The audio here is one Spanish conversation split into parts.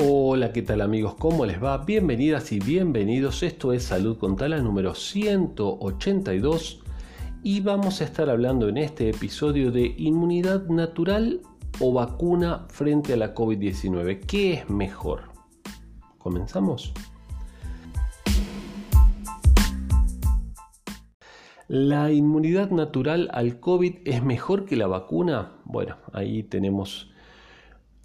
Hola, ¿qué tal amigos? ¿Cómo les va? Bienvenidas y bienvenidos. Esto es Salud con Tala número 182 y vamos a estar hablando en este episodio de inmunidad natural o vacuna frente a la COVID-19. ¿Qué es mejor? ¿Comenzamos? ¿La inmunidad natural al COVID es mejor que la vacuna? Bueno, ahí tenemos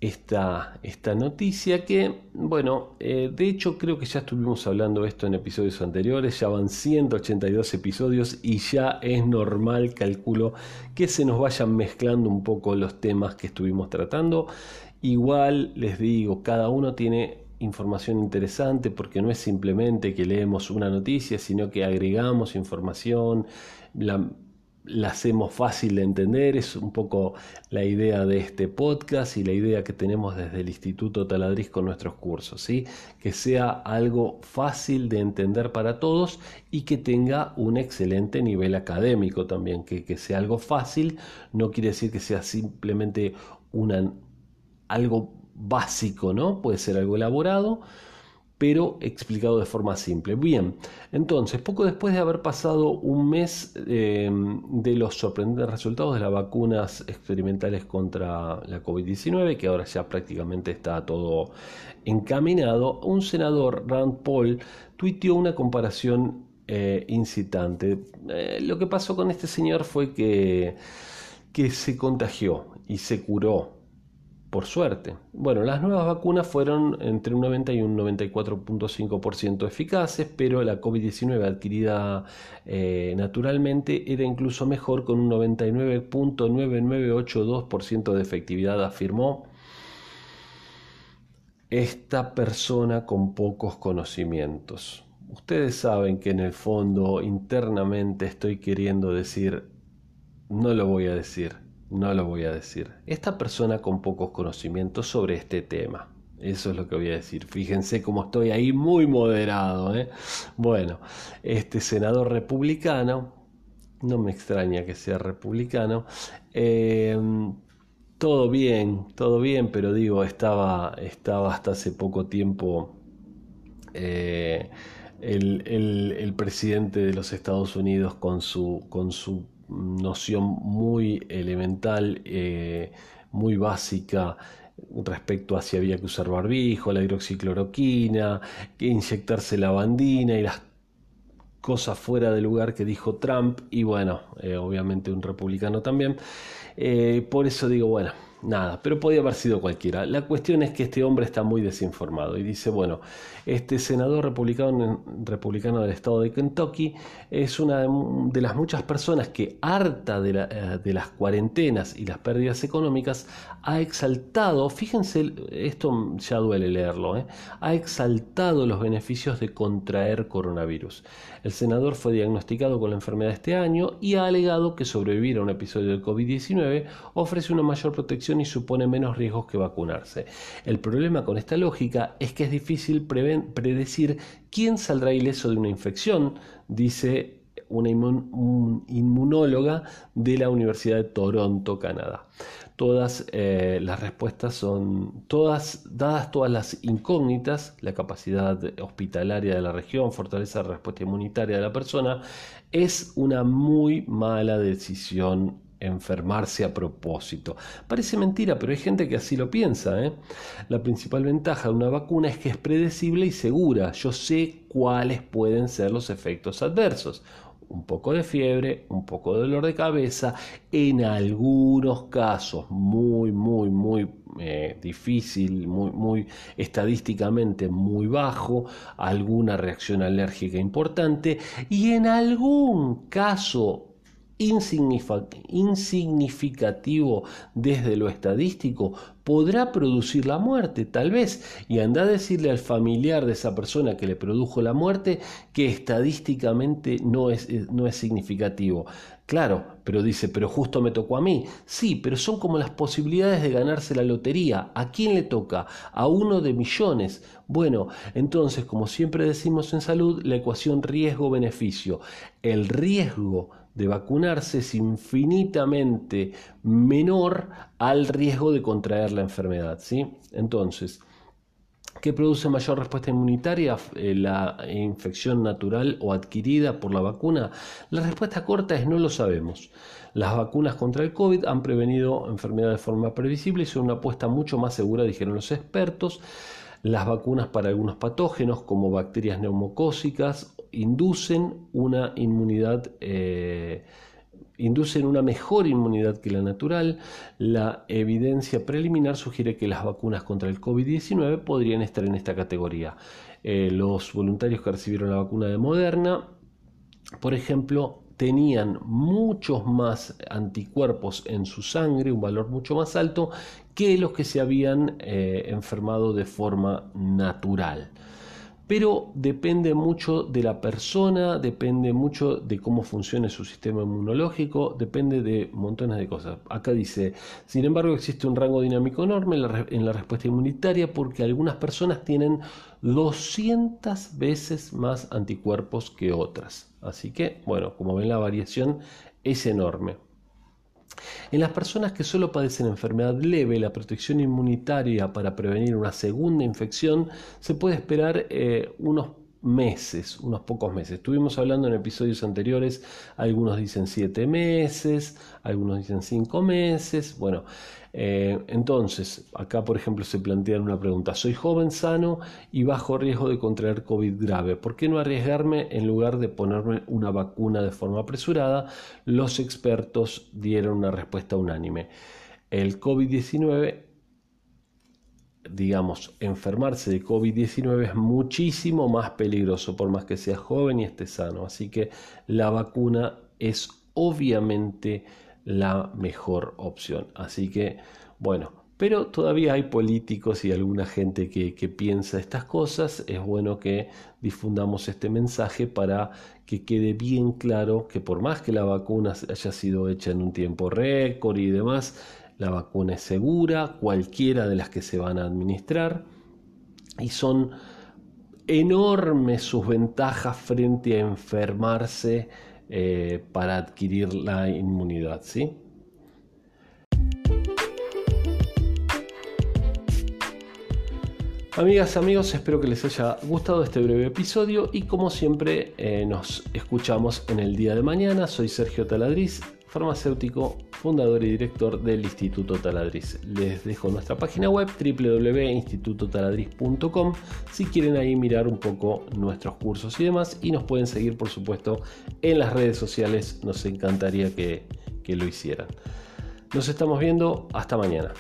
esta, esta noticia que, bueno, eh, de hecho creo que ya estuvimos hablando esto en episodios anteriores, ya van 182 episodios y ya es normal, calculo, que se nos vayan mezclando un poco los temas que estuvimos tratando. Igual les digo, cada uno tiene información interesante porque no es simplemente que leemos una noticia, sino que agregamos información, la, la hacemos fácil de entender, es un poco la idea de este podcast y la idea que tenemos desde el Instituto Taladriz con nuestros cursos, ¿sí? que sea algo fácil de entender para todos y que tenga un excelente nivel académico también, que, que sea algo fácil no quiere decir que sea simplemente una, algo básico, ¿no? puede ser algo elaborado, pero explicado de forma simple. Bien, entonces, poco después de haber pasado un mes em, de los sorprendentes resultados de las vacunas experimentales contra la COVID-19, que ahora ya prácticamente está todo encaminado, un senador, Rand Paul, tuiteó una comparación eh, incitante. Eh, lo que pasó con este señor fue que, que se contagió y se curó por suerte. Bueno, las nuevas vacunas fueron entre un 90 y un 94.5% eficaces, pero la COVID-19 adquirida eh, naturalmente era incluso mejor con un 99.9982% de efectividad, afirmó esta persona con pocos conocimientos. Ustedes saben que en el fondo internamente estoy queriendo decir, no lo voy a decir, no lo voy a decir. Esta persona con pocos conocimientos sobre este tema. Eso es lo que voy a decir. Fíjense cómo estoy ahí muy moderado. ¿eh? Bueno, este senador republicano, no me extraña que sea republicano, eh, todo bien, todo bien, pero digo, estaba, estaba hasta hace poco tiempo eh, el, el, presidente de los Estados Unidos con su, con su noción muy elemental, eh, muy básica respecto a si había que usar barbijo, la hidroxicloroquina, que inyectarse la bandina y las cosas fuera de lugar que dijo Trump y bueno, eh, obviamente un republicano también. Eh, por eso digo, bueno, nada, pero podía haber sido cualquiera. La cuestión es que este hombre está muy desinformado y dice, bueno, este senador republicano, republicano del estado de Kentucky es una de las muchas personas que, harta de, eh, de las cuarentenas y las pérdidas económicas, ha exaltado, fíjense, esto ya duele leerlo, ¿eh? ha exaltado los beneficios de contraer coronavirus. El senador fue diagnosticado con la enfermedad este año y ha alegado que sobrevivir a un episodio de COVID-19 ofrece una mayor protección y supone menos riesgos que vacunarse. El problema con esta lógica es que es difícil predecir quién saldrá ileso de una infección, dice una inmunóloga de la Universidad de Toronto, Canadá. Todas eh, las respuestas son, todas, dadas todas las incógnitas, la capacidad hospitalaria de la región, fortaleza de respuesta inmunitaria de la persona, es una muy mala decisión enfermarse a propósito. Parece mentira, pero hay gente que así lo piensa. ¿eh? La principal ventaja de una vacuna es que es predecible y segura. Yo sé cuáles pueden ser los efectos adversos. Un poco de fiebre, un poco de dolor de cabeza, en algunos casos muy, muy, muy eh, difícil, muy, muy estadísticamente muy bajo, alguna reacción alérgica importante y en algún caso insignificativo desde lo estadístico podrá producir la muerte, tal vez, y anda a decirle al familiar de esa persona que le produjo la muerte que estadísticamente no es, eh, no es significativo. Claro, pero dice, pero justo me tocó a mí. Sí, pero son como las posibilidades de ganarse la lotería. ¿A quién le toca? A uno de millones. Bueno, entonces, como siempre decimos en salud, la ecuación riesgo-beneficio. El riesgo de vacunarse es infinitamente menor al riesgo de contraer la enfermedad. ¿sí? Entonces, ¿Qué produce mayor respuesta inmunitaria? Eh, ¿La infección natural o adquirida por la vacuna? La respuesta corta es no lo sabemos. Las vacunas contra el COVID han prevenido enfermedades de forma previsible y son una apuesta mucho más segura, dijeron los expertos. Las vacunas para algunos patógenos como bacterias neumocócicas inducen una inmunidad eh, inducen una mejor inmunidad que la natural. La evidencia preliminar sugiere que las vacunas contra el COVID-19 podrían estar en esta categoría. Eh, los voluntarios que recibieron la vacuna de Moderna, por ejemplo, tenían muchos más anticuerpos en su sangre, un valor mucho más alto, que los que se habían eh, enfermado de forma natural pero depende mucho de la persona, depende mucho de cómo funcione su sistema inmunológico, depende de montones de cosas. Acá dice, sin embargo, existe un rango dinámico enorme en la, respuesta inmunitaria porque algunas personas tienen 200 veces más anticuerpos que otras. Así que, bueno, como ven, la variación es enorme. En las personas que solo padecen enfermedad leve, la protección inmunitaria para prevenir una segunda infección se puede esperar eh, unos meses, unos pocos meses. Estuvimos hablando en episodios anteriores, algunos dicen siete meses, algunos dicen cinco meses. Bueno, eh, entonces, acá por ejemplo se plantea una pregunta, soy joven, sano y bajo riesgo de contraer COVID grave, ¿por qué no arriesgarme en lugar de ponerme una vacuna de forma apresurada? Los expertos dieron una respuesta unánime. El COVID-19 digamos, enfermarse de COVID-19 es muchísimo más peligroso por más que sea joven y esté sano. Así que la vacuna es obviamente la mejor opción. Así que, bueno, pero todavía hay políticos y alguna gente que, que, piensa estas cosas. Es bueno que difundamos este mensaje para que quede bien claro que por más que la vacuna haya sido hecha en un tiempo récord y demás, la vacuna es segura, cualquiera de las que se van a administrar, y son enormes sus ventajas frente a enfermarse eh, para adquirir la inmunidad, ¿sí? Amigas, amigos, espero que les haya gustado este breve episodio y como siempre eh, nos escuchamos en el día de mañana. Soy Sergio Taladriz farmacéutico, fundador y director del Instituto Taladriz. Les dejo nuestra página web www.institutotaladriz.com si quieren ahí mirar un poco nuestros cursos y demás y nos pueden seguir por supuesto en las redes sociales, nos encantaría que, que lo hicieran. Nos estamos viendo, hasta mañana.